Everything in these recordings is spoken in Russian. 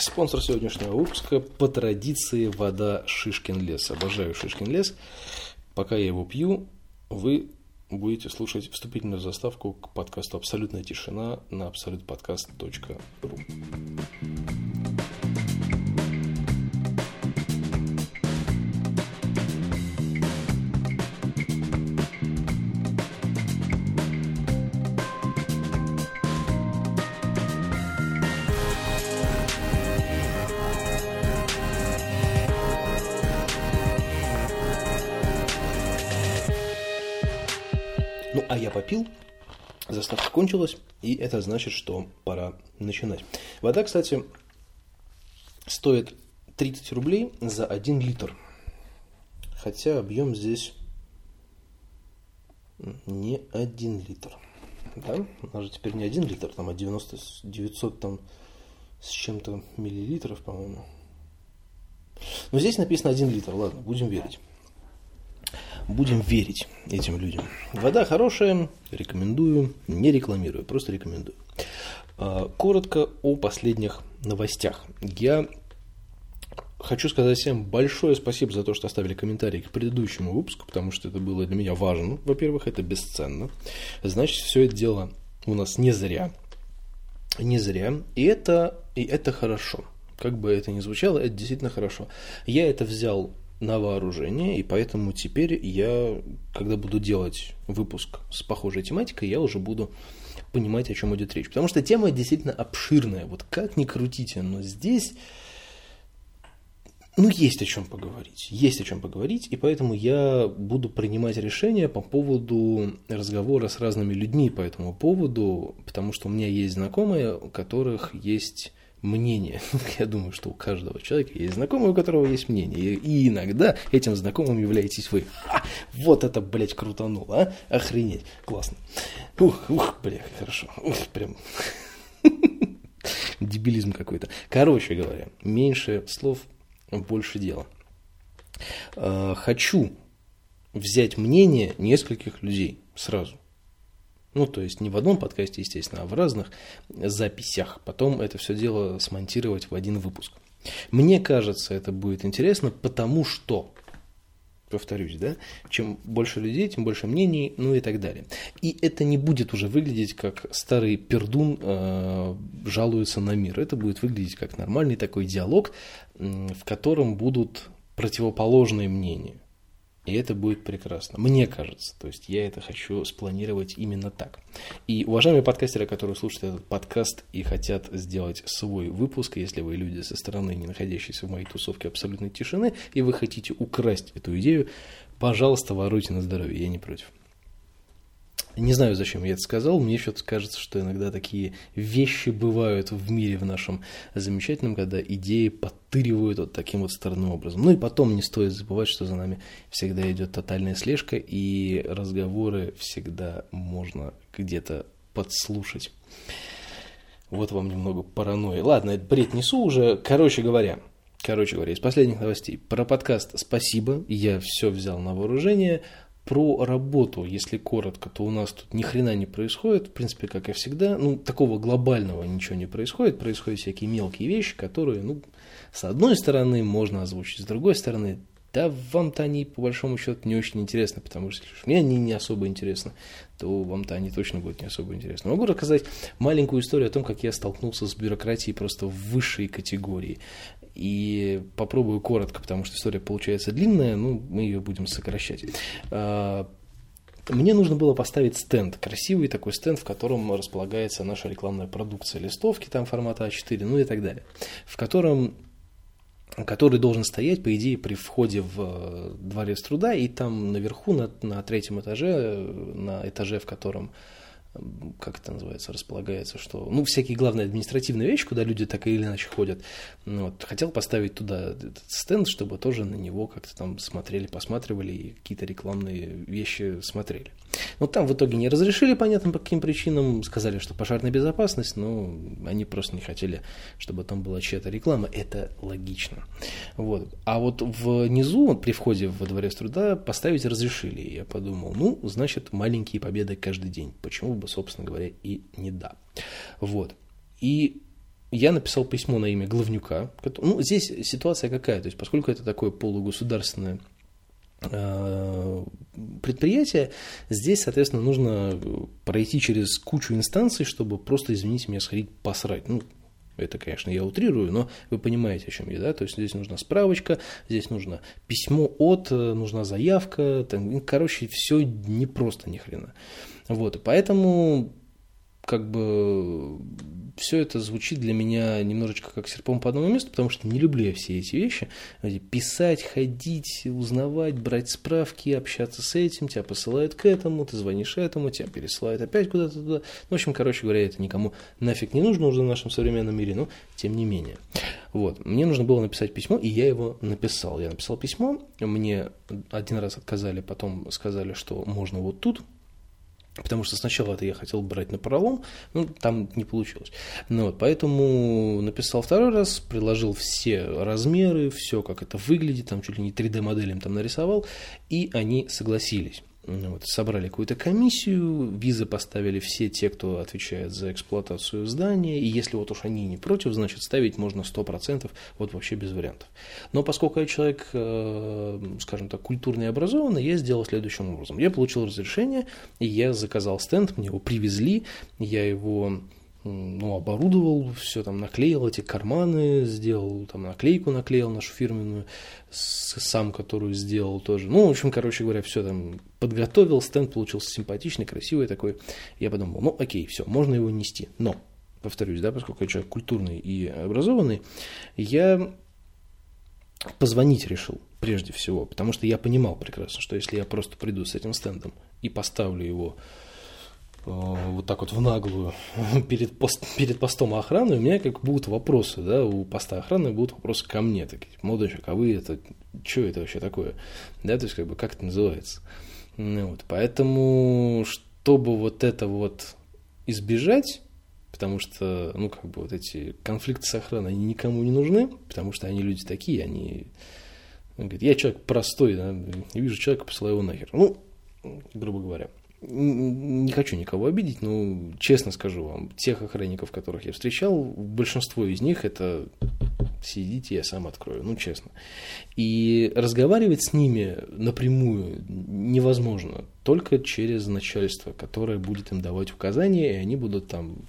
Спонсор сегодняшнего выпуска по традиции вода Шишкин лес. Обожаю Шишкин лес. Пока я его пью, вы будете слушать вступительную заставку к подкасту «Абсолютная тишина» на абсолютподкаст.ру. кончилась, и это значит, что пора начинать. Вода, кстати, стоит 30 рублей за 1 литр. Хотя объем здесь не 1 литр. Да? У нас же теперь не 1 литр, там, а 90, 900 там, с чем-то миллилитров, по-моему. Но здесь написано 1 литр, ладно, будем верить. Будем верить этим людям. Вода хорошая, рекомендую, не рекламирую, просто рекомендую. А, коротко о последних новостях. Я хочу сказать всем большое спасибо за то, что оставили комментарии к предыдущему выпуску, потому что это было для меня важно. Во-первых, это бесценно. Значит, все это дело у нас не зря. Не зря. И это, и это хорошо. Как бы это ни звучало, это действительно хорошо. Я это взял на вооружение, и поэтому теперь я, когда буду делать выпуск с похожей тематикой, я уже буду понимать, о чем идет речь. Потому что тема действительно обширная. Вот как ни крутите, но здесь ну, есть о чем поговорить. Есть о чем поговорить, и поэтому я буду принимать решения по поводу разговора с разными людьми по этому поводу, потому что у меня есть знакомые, у которых есть мнение. Я думаю, что у каждого человека есть знакомый, у которого есть мнение. И иногда этим знакомым являетесь вы. Ха! Вот это, блядь, крутануло, а? Охренеть. Классно. Ух, ух, бля, хорошо. Ух, прям... Дебилизм какой-то. Короче говоря, меньше слов, больше дела. А, хочу взять мнение нескольких людей сразу. Ну, то есть не в одном подкасте, естественно, а в разных записях. Потом это все дело смонтировать в один выпуск. Мне кажется, это будет интересно, потому что, повторюсь, да, чем больше людей, тем больше мнений, ну и так далее. И это не будет уже выглядеть как старый пердун э, жалуется на мир. Это будет выглядеть как нормальный такой диалог, э, в котором будут противоположные мнения. И это будет прекрасно. Мне кажется. То есть я это хочу спланировать именно так. И уважаемые подкастеры, которые слушают этот подкаст и хотят сделать свой выпуск, если вы люди со стороны, не находящиеся в моей тусовке абсолютной тишины, и вы хотите украсть эту идею, пожалуйста, воруйте на здоровье, я не против. Не знаю, зачем я это сказал, мне что-то кажется, что иногда такие вещи бывают в мире в нашем замечательном, когда идеи подтыривают вот таким вот странным образом. Ну и потом не стоит забывать, что за нами всегда идет тотальная слежка, и разговоры всегда можно где-то подслушать. Вот вам немного паранойи. Ладно, это бред несу уже. Короче говоря, короче говоря, из последних новостей. Про подкаст спасибо, я все взял на вооружение. Про работу, если коротко, то у нас тут ни хрена не происходит, в принципе, как и всегда. Ну, такого глобального ничего не происходит, происходят всякие мелкие вещи, которые, ну, с одной стороны можно озвучить, с другой стороны, да вам-то они по большому счету не очень интересны, потому что если мне они не особо интересны, то вам-то они точно будут не особо интересны. Могу рассказать маленькую историю о том, как я столкнулся с бюрократией просто в высшей категории. И попробую коротко, потому что история получается длинная, ну, мы ее будем сокращать. А, мне нужно было поставить стенд, красивый такой стенд, в котором располагается наша рекламная продукция, листовки там формата А4, ну и так далее, в котором который должен стоять, по идее, при входе в э, дворец труда, и там наверху, на, на третьем этаже, на этаже, в котором как это называется, располагается, что, ну, всякие главные административные вещи, куда люди так или иначе ходят, ну, вот, хотел поставить туда этот стенд, чтобы тоже на него как-то там смотрели, посматривали и какие-то рекламные вещи смотрели. Но там в итоге не разрешили, понятно, по каким причинам, сказали, что пожарная безопасность, но они просто не хотели, чтобы там была чья-то реклама, это логично. Вот. А вот внизу, при входе во дворец труда, поставить разрешили, я подумал, ну, значит, маленькие победы каждый день, почему бы, собственно говоря, и не да. Вот. И я написал письмо на имя Главнюка. Ну, здесь ситуация какая? То есть, поскольку это такое полугосударственное э, предприятие, здесь, соответственно, нужно пройти через кучу инстанций, чтобы просто, извините меня, сходить посрать. Ну, это, конечно, я утрирую, но вы понимаете, о чем я, да? То есть здесь нужна справочка, здесь нужно письмо от, нужна заявка, там, ну, короче, все не просто ни хрена. Вот, поэтому как бы все это звучит для меня немножечко как серпом по одному месту, потому что не люблю я все эти вещи. Писать, ходить, узнавать, брать справки, общаться с этим, тебя посылают к этому, ты звонишь этому, тебя пересылают опять куда-то туда. Ну, в общем, короче говоря, это никому нафиг не нужно уже в нашем современном мире, но тем не менее. Вот. Мне нужно было написать письмо, и я его написал. Я написал письмо, мне один раз отказали, потом сказали, что можно вот тут, Потому что сначала это я хотел брать на пролом, ну, там не получилось. Ну, вот, поэтому написал второй раз, приложил все размеры, все, как это выглядит, там чуть ли не 3D-моделем там нарисовал, и они согласились. Вот, собрали какую-то комиссию, визы поставили все те, кто отвечает за эксплуатацию здания, и если вот уж они не против, значит ставить можно 100%, вот вообще без вариантов. Но поскольку я человек, э, скажем так, культурный и образованный, я сделал следующим образом. Я получил разрешение, и я заказал стенд, мне его привезли, я его ну, оборудовал, все там наклеил, эти карманы сделал, там наклейку наклеил нашу фирменную, сам которую сделал тоже. Ну, в общем, короче говоря, все там подготовил, стенд получился симпатичный, красивый такой. Я подумал, ну, окей, все, можно его нести. Но, повторюсь, да, поскольку я человек культурный и образованный, я позвонить решил прежде всего, потому что я понимал прекрасно, что если я просто приду с этим стендом и поставлю его вот так вот в наглую перед, пост, перед постом охраны, у меня как будут вопросы, да, у поста охраны будут вопросы ко мне, такие, молодой человек, а вы это, что это вообще такое, да, то есть как бы как это называется, ну, вот, поэтому, чтобы вот это вот избежать, потому что, ну, как бы вот эти конфликты с охраной, они никому не нужны, потому что они люди такие, они, он говорит, я человек простой, да, не вижу человека, посылаю его нахер, ну, грубо говоря не хочу никого обидеть, но честно скажу вам, тех охранников, которых я встречал, большинство из них это сидите, я сам открою, ну честно. И разговаривать с ними напрямую невозможно, только через начальство, которое будет им давать указания, и они будут там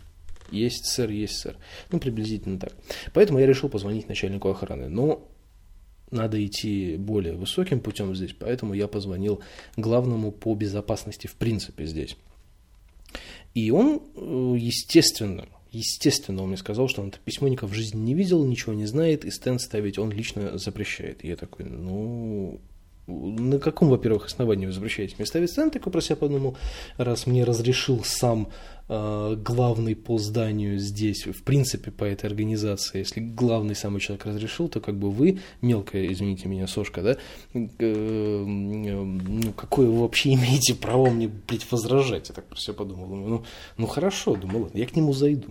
есть сэр, есть сэр. Ну, приблизительно так. Поэтому я решил позвонить начальнику охраны. Но надо идти более высоким путем здесь, поэтому я позвонил главному по безопасности в принципе здесь. И он, э, естественно, естественно, он мне сказал, что он это письмо никогда в жизни не видел, ничего не знает, и стенд ставить он лично запрещает. И я такой, ну, на каком, во-первых, основании вы запрещаете мне ставить стенд? Такой про себя подумал, раз мне разрешил сам Э, главный по зданию здесь, в принципе, по этой организации, если главный самый человек разрешил, то как бы вы, мелкая, извините меня, сошка, да, э, ну, какое вы вообще имеете право мне, блядь, возражать? Я так про себя подумал. ну, ну хорошо, думал, я к нему зайду.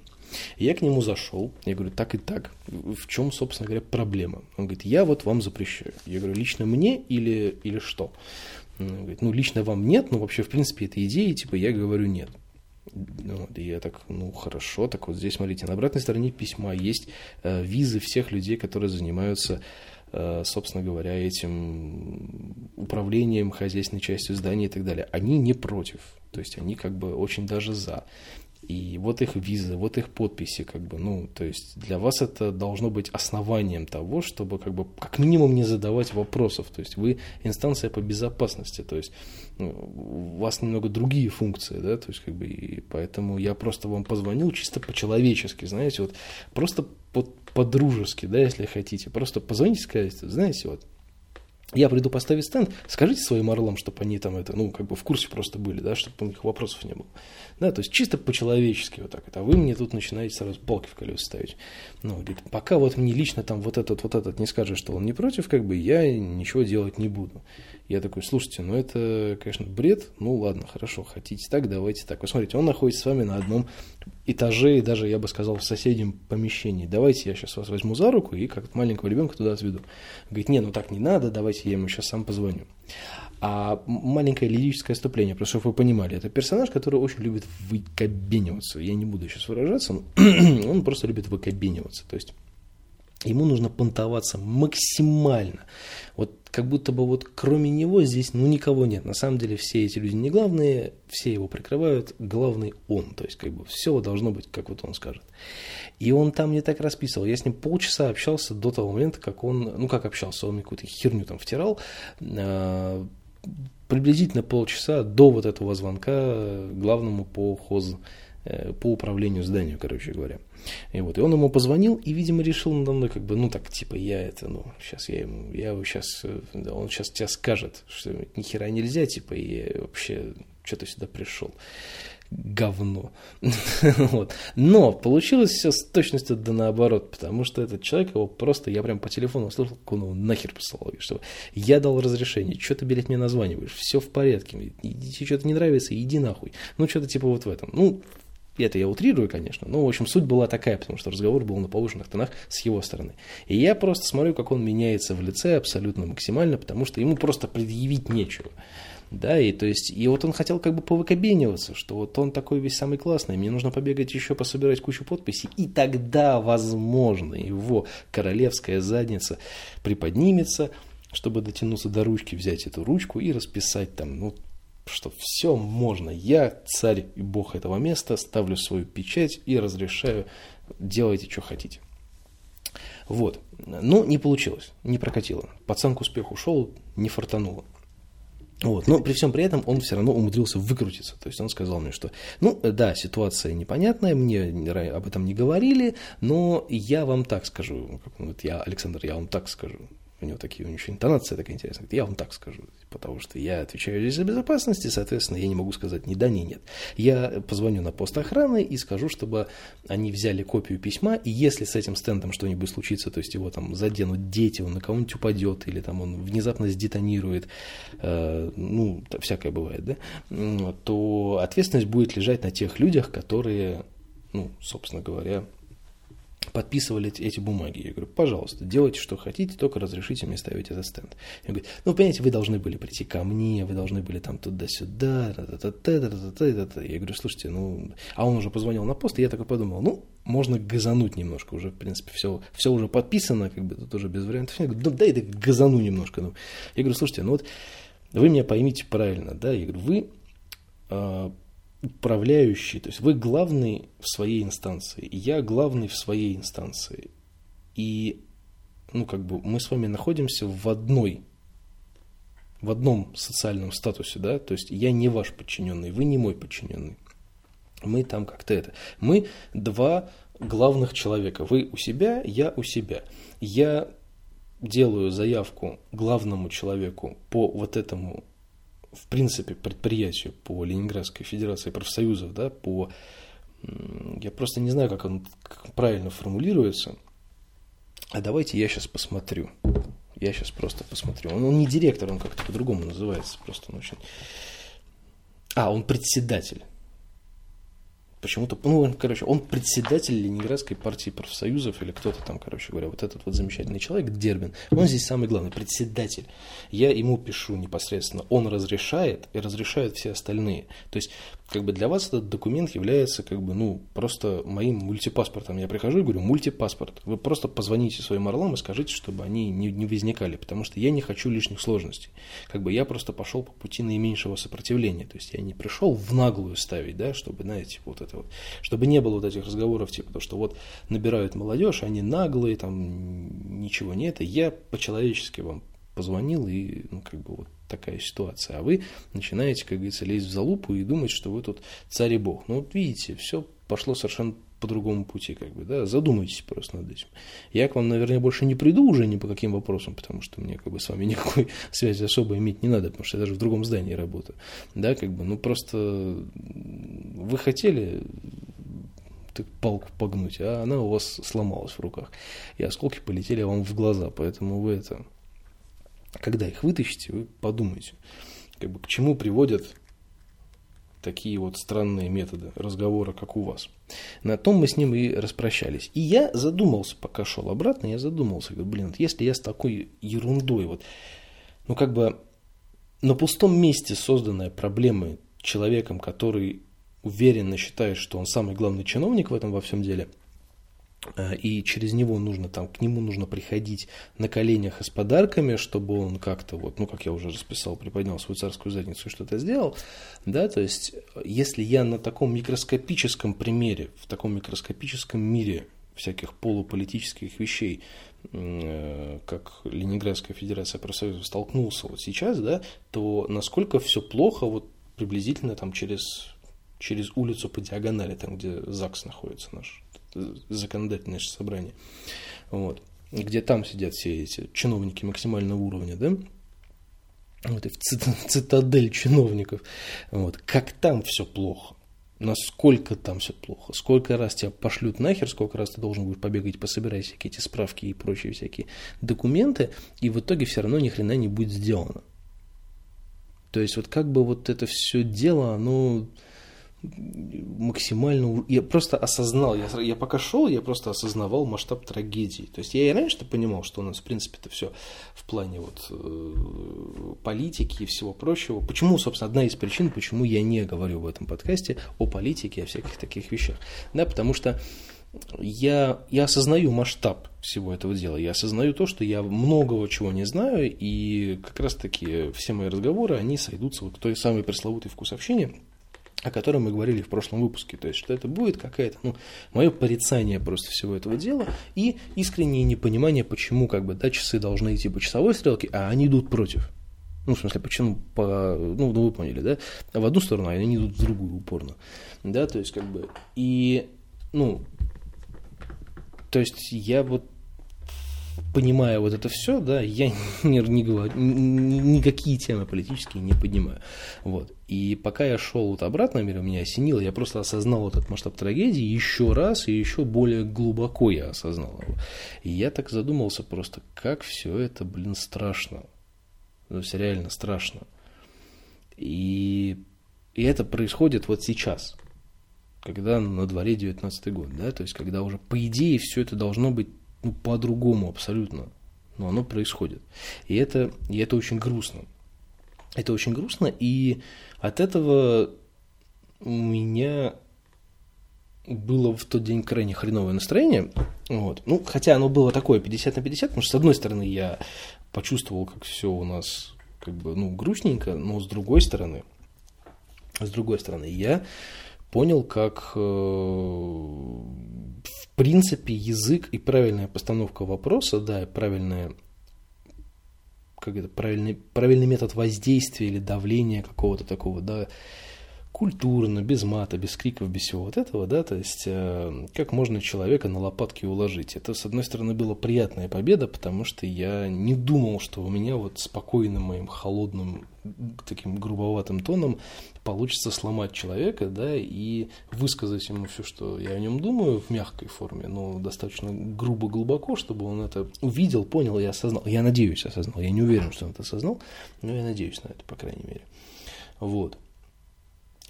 Я к нему зашел, я говорю, так и так, в чем, собственно говоря, проблема? Он говорит, я вот вам запрещаю. Я говорю, лично мне или, или что? Он говорит, ну, лично вам нет, но вообще, в принципе, этой идеи, типа, я говорю, нет. Вот, и я так, ну хорошо, так вот здесь, смотрите, на обратной стороне письма есть э, визы всех людей, которые занимаются, э, собственно говоря, этим управлением, хозяйственной частью здания и так далее. Они не против, то есть они как бы очень даже за. И вот их визы, вот их подписи, как бы, ну, то есть для вас это должно быть основанием того, чтобы как бы как минимум не задавать вопросов. То есть вы инстанция по безопасности, то есть ну, у вас немного другие функции, да, то есть как бы и поэтому я просто вам позвонил чисто по-человечески, знаете, вот просто по-дружески, да, если хотите, просто позвоните, скажите, знаете, вот я приду поставить стенд, скажите своим орлам, чтобы они там это, ну, как бы в курсе просто были, да, чтобы у них вопросов не было. Да, то есть чисто по-человечески вот так это. А вы мне тут начинаете сразу палки в колеса ставить. Ну, говорит, пока вот мне лично там вот этот, вот этот не скажет, что он не против, как бы я ничего делать не буду. Я такой, слушайте, ну это, конечно, бред, ну ладно, хорошо, хотите так, давайте так. Вы смотрите, он находится с вами на одном этаже и даже, я бы сказал, в соседнем помещении. Давайте я сейчас вас возьму за руку и как маленького ребенка туда отведу. Говорит, не, ну так не надо, давайте я ему сейчас сам позвоню. А маленькое лирическое отступление, просто чтобы вы понимали, это персонаж, который очень любит выкобениваться. Я не буду сейчас выражаться, он просто любит выкобениваться. То есть ему нужно понтоваться максимально. Вот как будто бы вот кроме него здесь ну никого нет. На самом деле все эти люди не главные, все его прикрывают, главный он. То есть как бы все должно быть, как вот он скажет. И он там не так расписывал. Я с ним полчаса общался до того момента, как он, ну как общался, он мне какую-то херню там втирал. А, приблизительно полчаса до вот этого звонка главному по хоз, по управлению зданием, короче говоря. И вот, и он ему позвонил и, видимо, решил надо мной, как бы, ну, так, типа, я это, ну, сейчас я ему, я его сейчас, э, он сейчас тебе скажет, что ни хера нельзя, типа, и вообще, что ты сюда пришел говно. вот. Но получилось все с точностью да наоборот, потому что этот человек его просто, я прям по телефону услышал, как он его нахер послал, что я дал разрешение, что ты, блядь, мне названиваешь, все в порядке, тебе что-то не нравится, иди нахуй. Ну, что-то типа вот в этом. Ну, это я утрирую, конечно, но, в общем, суть была такая, потому что разговор был на повышенных тонах с его стороны. И я просто смотрю, как он меняется в лице абсолютно максимально, потому что ему просто предъявить нечего. Да, и то есть, и вот он хотел как бы повыкобениваться, что вот он такой весь самый классный, мне нужно побегать еще пособирать кучу подписей, и тогда, возможно, его королевская задница приподнимется, чтобы дотянуться до ручки, взять эту ручку и расписать там, ну, что все можно. Я царь и бог этого места, ставлю свою печать и разрешаю, делайте, что хотите. Вот. Но не получилось, не прокатило. Пацан к успеху шел, не фартануло. Вот. Но при всем при этом он все равно умудрился выкрутиться. То есть он сказал мне, что, ну да, ситуация непонятная, мне об этом не говорили, но я вам так скажу, вот я, Александр, я вам так скажу у него такие, у него еще интонация такая интересная. Я вам так скажу, потому что я отвечаю здесь за безопасность, и, соответственно, я не могу сказать ни да, ни нет. Я позвоню на пост охраны и скажу, чтобы они взяли копию письма, и если с этим стендом что-нибудь случится, то есть его там заденут дети, он на кого-нибудь упадет, или там он внезапно сдетонирует, э, ну, всякое бывает, да, то ответственность будет лежать на тех людях, которые, ну, собственно говоря, подписывали эти бумаги. Я говорю, пожалуйста, делайте, что хотите, только разрешите мне ставить этот стенд. Я говорю, ну, понимаете, вы должны были прийти ко мне, вы должны были там туда-сюда, я говорю, слушайте, ну, а он уже позвонил на пост, и я такой подумал, ну, можно газануть немножко, уже, в принципе, все, все уже подписано, как бы тут уже без вариантов. Я говорю, да, дай это газану немножко. Ну. Я говорю, слушайте, ну вот вы меня поймите правильно, да, я говорю, вы а, управляющий, то есть вы главный в своей инстанции, я главный в своей инстанции. И, ну, как бы мы с вами находимся в одной, в одном социальном статусе, да, то есть я не ваш подчиненный, вы не мой подчиненный. Мы там как-то это. Мы два главных человека. Вы у себя, я у себя. Я делаю заявку главному человеку по вот этому в принципе, предприятию по Ленинградской Федерации профсоюзов, да, по... Я просто не знаю, как он правильно формулируется. А давайте я сейчас посмотрю. Я сейчас просто посмотрю. Он, он не директор, он как-то по-другому называется. Просто он очень... А, он председатель почему-то, ну, короче, он председатель Ленинградской партии профсоюзов или кто-то там, короче говоря, вот этот вот замечательный человек, Дербин, он здесь самый главный, председатель. Я ему пишу непосредственно, он разрешает и разрешают все остальные. То есть, как бы для вас этот документ является, как бы, ну, просто моим мультипаспортом. Я прихожу и говорю, мультипаспорт. Вы просто позвоните своим орлам и скажите, чтобы они не, не возникали, потому что я не хочу лишних сложностей. Как бы я просто пошел по пути наименьшего сопротивления. То есть, я не пришел в наглую ставить, да, чтобы, знаете, вот это вот, чтобы не было вот этих разговоров, типа, то, что вот набирают молодежь, они наглые, там ничего нет, и я по-человечески вам позвонил, и, ну, как бы вот такая ситуация. А вы начинаете, как говорится, лезть в залупу и думать, что вы тут царь и бог. Ну, вот видите, все пошло совершенно по другому пути, как бы, да, задумайтесь просто над этим. Я к вам, наверное, больше не приду уже ни по каким вопросам, потому что мне, как бы, с вами никакой связи особо иметь не надо, потому что я даже в другом здании работаю, да, как бы, ну, просто вы хотели так, палку погнуть, а она у вас сломалась в руках, и осколки полетели вам в глаза, поэтому вы это, когда их вытащите, вы подумайте, как бы, к чему приводят такие вот странные методы разговора, как у вас. На том мы с ним и распрощались. И я задумался, пока шел обратно, я задумался, говорю, блин, если я с такой ерундой, вот, ну как бы на пустом месте созданная проблема человеком, который уверенно считает, что он самый главный чиновник в этом во всем деле – и через него нужно там, к нему нужно приходить на коленях и с подарками, чтобы он как-то вот, ну, как я уже расписал, приподнял свою царскую задницу и что-то сделал, да, то есть, если я на таком микроскопическом примере, в таком микроскопическом мире всяких полуполитических вещей, э, как Ленинградская Федерация профсоюзов столкнулся вот сейчас, да, то насколько все плохо вот приблизительно там через, через улицу по диагонали, там, где ЗАГС находится наш, законодательное собрание, вот, где там сидят все эти чиновники максимального уровня, да, вот и в цитадель чиновников, вот, как там все плохо, насколько там все плохо, сколько раз тебя пошлют нахер, сколько раз ты должен будешь побегать, пособирать всякие эти справки и прочие всякие документы, и в итоге все равно ни хрена не будет сделано. То есть вот как бы вот это все дело, оно максимально... Я просто осознал, я, я пока шел, я просто осознавал масштаб трагедии. То есть я и раньше-то понимал, что у нас, в принципе, это все в плане вот э, политики и всего прочего. Почему, собственно, одна из причин, почему я не говорю в этом подкасте о политике, о всяких таких вещах. Да, потому что я, я осознаю масштаб всего этого дела. Я осознаю то, что я многого чего не знаю, и как раз-таки все мои разговоры, они сойдутся вот к той самой пресловутой вкусовщине, о котором мы говорили в прошлом выпуске. То есть, что это будет какая-то, ну, мое порицание просто всего этого дела и искреннее непонимание, почему как бы, да, часы должны идти по часовой стрелке, а они идут против. Ну, в смысле, почему по, ну, ну, вы поняли, да, в одну сторону, а они идут в другую упорно. Да, то есть, как бы, и, ну, то есть, я вот понимая вот это все, да, я не, не говорю, ни, никакие темы политические не поднимаю. Вот. И пока я шел вот обратно, мир меня осенило, я просто осознал этот масштаб трагедии еще раз и еще более глубоко я осознал его. И я так задумался просто, как все это, блин, страшно. То есть реально страшно. И, и это происходит вот сейчас, когда на дворе 19 год, да, то есть когда уже по идее все это должно быть ну, по-другому абсолютно. Но оно происходит. И это, и это очень грустно. Это очень грустно, и от этого у меня было в тот день крайне хреновое настроение. Вот. Ну, хотя оно было такое 50 на 50, потому что, с одной стороны, я почувствовал, как все у нас как бы, ну, грустненько, но с другой стороны, с другой стороны, я понял, как э, в принципе язык и правильная постановка вопроса, да, и правильная как это, правильный, правильный метод воздействия или давления какого-то такого, да, культурно, без мата, без криков, без всего вот этого, да, то есть э, как можно человека на лопатки уложить. Это, с одной стороны, была приятная победа, потому что я не думал, что у меня вот спокойным моим холодным, таким грубоватым тоном получится сломать человека, да, и высказать ему все, что я о нем думаю в мягкой форме, но достаточно грубо, глубоко, чтобы он это увидел, понял и осознал. Я надеюсь, осознал. Я не уверен, что он это осознал, но я надеюсь на это, по крайней мере. Вот.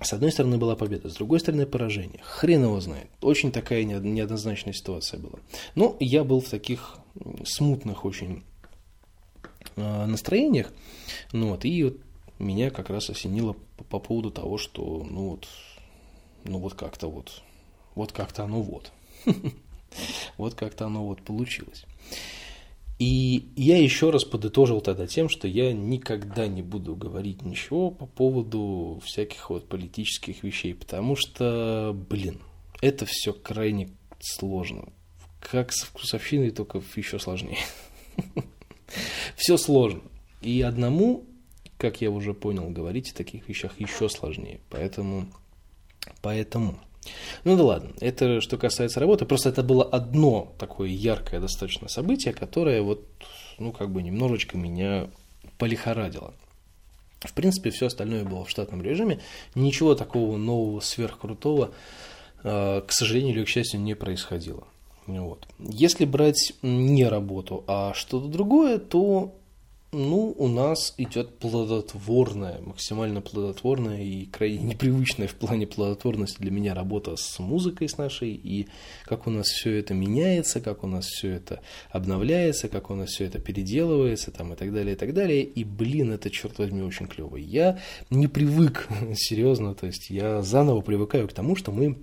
С одной стороны была победа, с другой стороны поражение. Хрен его знает. Очень такая неоднозначная ситуация была. Но я был в таких смутных очень а, настроениях. Ну вот, и вот меня как раз осенило по, по поводу того, что ну вот, ну вот как-то вот, вот как-то оно вот. Вот как-то оно вот получилось. И я еще раз подытожил тогда тем, что я никогда не буду говорить ничего по поводу всяких вот политических вещей, потому что, блин, это все крайне сложно. Как с вкусовщиной, только еще сложнее. Все сложно. И одному, как я уже понял, говорить о таких вещах еще сложнее. Поэтому, поэтому ну да ладно, это что касается работы, просто это было одно такое яркое достаточно событие, которое вот, ну как бы немножечко меня полихорадило. В принципе, все остальное было в штатном режиме, ничего такого нового, сверхкрутого, э, к сожалению или к счастью, не происходило. Вот. Если брать не работу, а что-то другое, то Ну, у нас идет плодотворная, максимально плодотворная и крайне непривычная в плане плодотворности для меня работа с музыкой с нашей, и как у нас все это меняется, как у нас все это обновляется, как у нас все это переделывается, там, и так далее, и так далее. И, блин, это, черт возьми, очень клево. Я не привык, серьезно, то есть я заново привыкаю к тому, что мы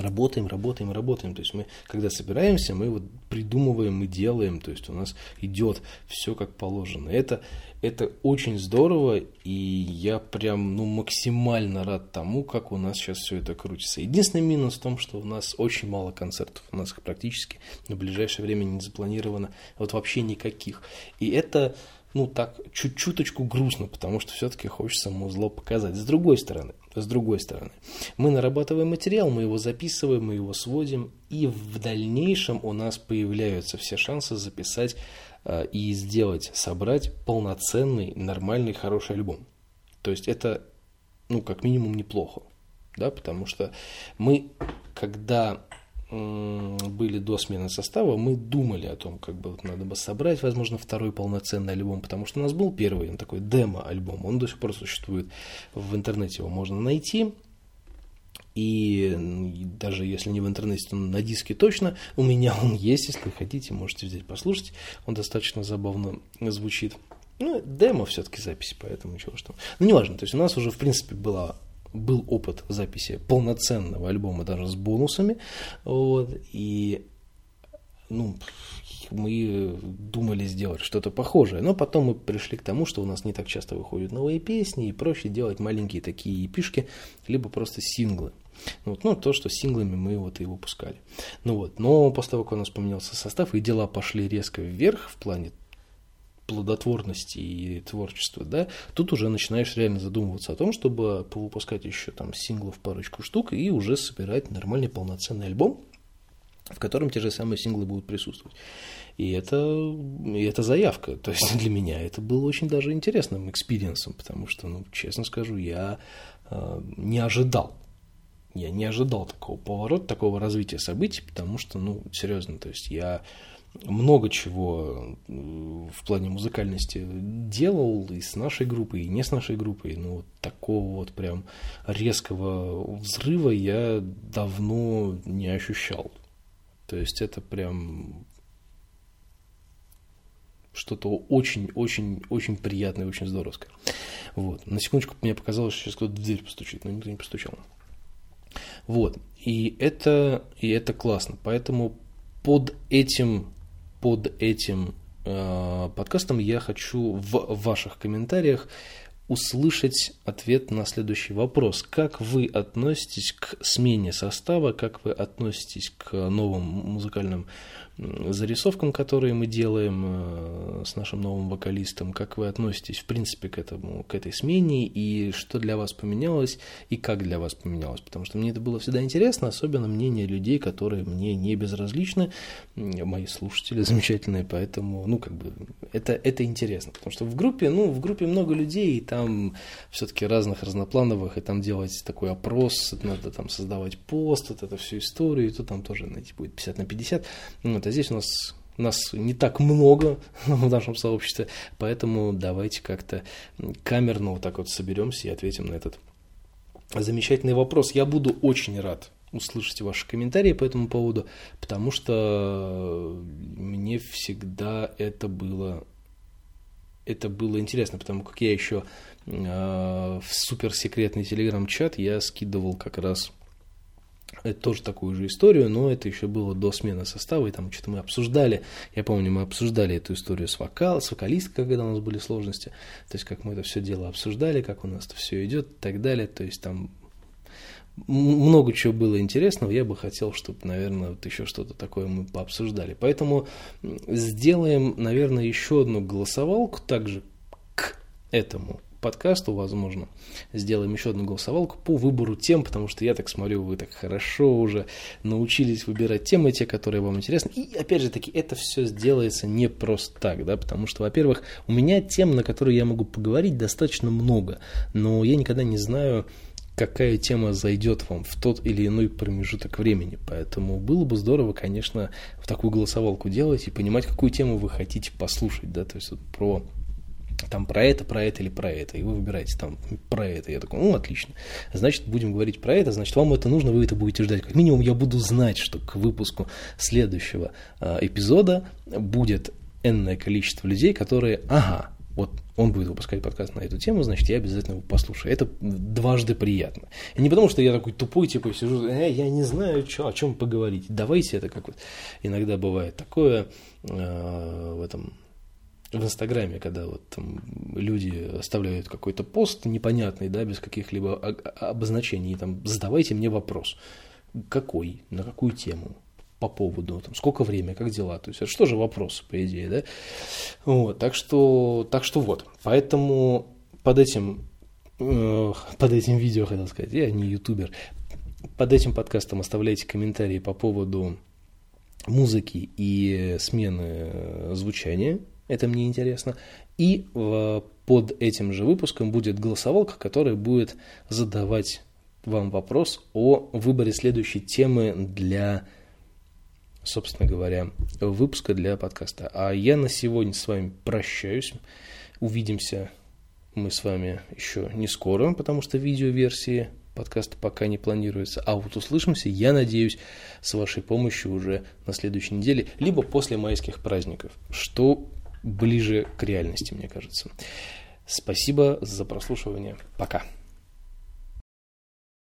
работаем, работаем, работаем. То есть мы, когда собираемся, мы вот придумываем, мы делаем, то есть у нас идет все как положено. Это, это очень здорово, и я прям ну, максимально рад тому, как у нас сейчас все это крутится. Единственный минус в том, что у нас очень мало концертов, у нас их практически на ближайшее время не запланировано вот вообще никаких. И это ну, так, чуть-чуточку грустно, потому что все-таки хочется музло показать. С другой стороны, с другой стороны, мы нарабатываем материал, мы его записываем, мы его сводим, и в дальнейшем у нас появляются все шансы записать э, и сделать, собрать полноценный, нормальный, хороший альбом. То есть это, ну, как минимум, неплохо, да, потому что мы, когда были до смены состава, мы думали о том, как бы вот надо бы собрать, возможно, второй полноценный альбом, потому что у нас был первый, он такой демо-альбом, он до сих пор существует в интернете, его можно найти, и даже если не в интернете, то на диске точно. У меня он есть, если хотите, можете взять послушать. Он достаточно забавно звучит. Ну, демо все-таки записи, поэтому чего что. Ну, неважно. То есть у нас уже, в принципе, была был опыт записи полноценного альбома даже с бонусами. Вот, и ну, мы думали сделать что-то похожее, но потом мы пришли к тому, что у нас не так часто выходят новые песни, и проще делать маленькие такие эпишки, либо просто синглы. Вот, ну, то, что синглами мы вот и выпускали. Ну вот, но после того, как у нас поменялся состав, и дела пошли резко вверх в плане плодотворности и творчества, да, тут уже начинаешь реально задумываться о том, чтобы повыпускать еще там синглов парочку штук и уже собирать нормальный полноценный альбом, в котором те же самые синглы будут присутствовать. И это, и это заявка. То есть для меня это было очень даже интересным experience ом, потому что, ну, честно скажу, я э, не ожидал. Я не ожидал такого поворота, такого развития событий, потому что, ну, серьезно, то есть я много чего в плане музыкальности делал и с нашей группой, и не с нашей группой. Но вот такого вот прям резкого взрыва я давно не ощущал. То есть это прям что-то очень-очень-очень приятное, очень здоровское. Вот. На секундочку мне показалось, что сейчас кто-то в дверь постучит, но никто не постучал. Вот. И это, и это классно. Поэтому под этим под этим э, подкастом я хочу в ваших комментариях услышать ответ на следующий вопрос. Как вы относитесь к смене состава, как вы относитесь к новым музыкальным зарисовкам, которые мы делаем э, с нашим новым вокалистом, как вы относитесь, в принципе, к этому, к этой смене, и что для вас поменялось, и как для вас поменялось, потому что мне это было всегда интересно, особенно мнение людей, которые мне не безразличны, мои слушатели замечательные, поэтому, ну, как бы, это, это интересно, потому что в группе, ну, в группе много людей, и там все-таки разных, разноплановых, и там делать такой опрос, надо там создавать пост, вот эту всю историю, и то там тоже, знаете, будет 50 на 50, вот, а здесь у нас нас не так много в нашем сообществе, поэтому давайте как-то камерно вот так вот соберемся и ответим на этот замечательный вопрос. Я буду очень рад услышать ваши комментарии по этому поводу, потому что мне всегда это было это было интересно, потому как я еще э, в суперсекретный телеграм-чат я скидывал как раз это тоже такую же историю, но это еще было до смены состава, и там что-то мы обсуждали, я помню, мы обсуждали эту историю с, вокал, с вокалисткой, когда у нас были сложности, то есть как мы это все дело обсуждали, как у нас это все идет и так далее, то есть там много чего было интересного, я бы хотел, чтобы, наверное, вот еще что-то такое мы пообсуждали. Поэтому сделаем, наверное, еще одну голосовалку также к этому подкасту, возможно, сделаем еще одну голосовалку по выбору тем, потому что я так смотрю, вы так хорошо уже научились выбирать темы, те, которые вам интересны. И опять же таки, это все сделается не просто так, да, потому что, во-первых, у меня тем, на которые я могу поговорить, достаточно много, но я никогда не знаю, какая тема зайдет вам в тот или иной промежуток времени. Поэтому было бы здорово, конечно, в такую голосовалку делать и понимать, какую тему вы хотите послушать, да, то есть вот про там про это, про это или про это, и вы выбираете там про это. Я такой, ну, отлично. Значит, будем говорить про это, значит, вам это нужно, вы это будете ждать. Как минимум, я буду знать, что к выпуску следующего э, эпизода будет энное количество людей, которые, ага, вот он будет выпускать подкаст на эту тему, значит, я обязательно его послушаю. Это дважды приятно. И не потому, что я такой тупой, типа, сижу, э, я не знаю, что, о чем поговорить. Давайте это как вот иногда бывает такое э, в этом в Инстаграме, когда вот там люди оставляют какой-то пост непонятный, да, без каких-либо обозначений, там задавайте мне вопрос, какой, на какую тему, по поводу, там, сколько время, как дела, то есть это что же вопрос, по идее, да, вот, так что, так что вот, поэтому под этим, э, под этим видео, хотел сказать, я не ютубер, под этим подкастом оставляйте комментарии по поводу музыки и смены звучания, это мне интересно. И э, под этим же выпуском будет голосовалка, которая будет задавать вам вопрос о выборе следующей темы для, собственно говоря, выпуска для подкаста. А я на сегодня с вами прощаюсь. Увидимся мы с вами еще не скоро, потому что видеоверсии подкаста пока не планируется. А вот услышимся, я надеюсь, с вашей помощью уже на следующей неделе, либо после майских праздников, что ближе к реальности, мне кажется. Спасибо за прослушивание. Пока.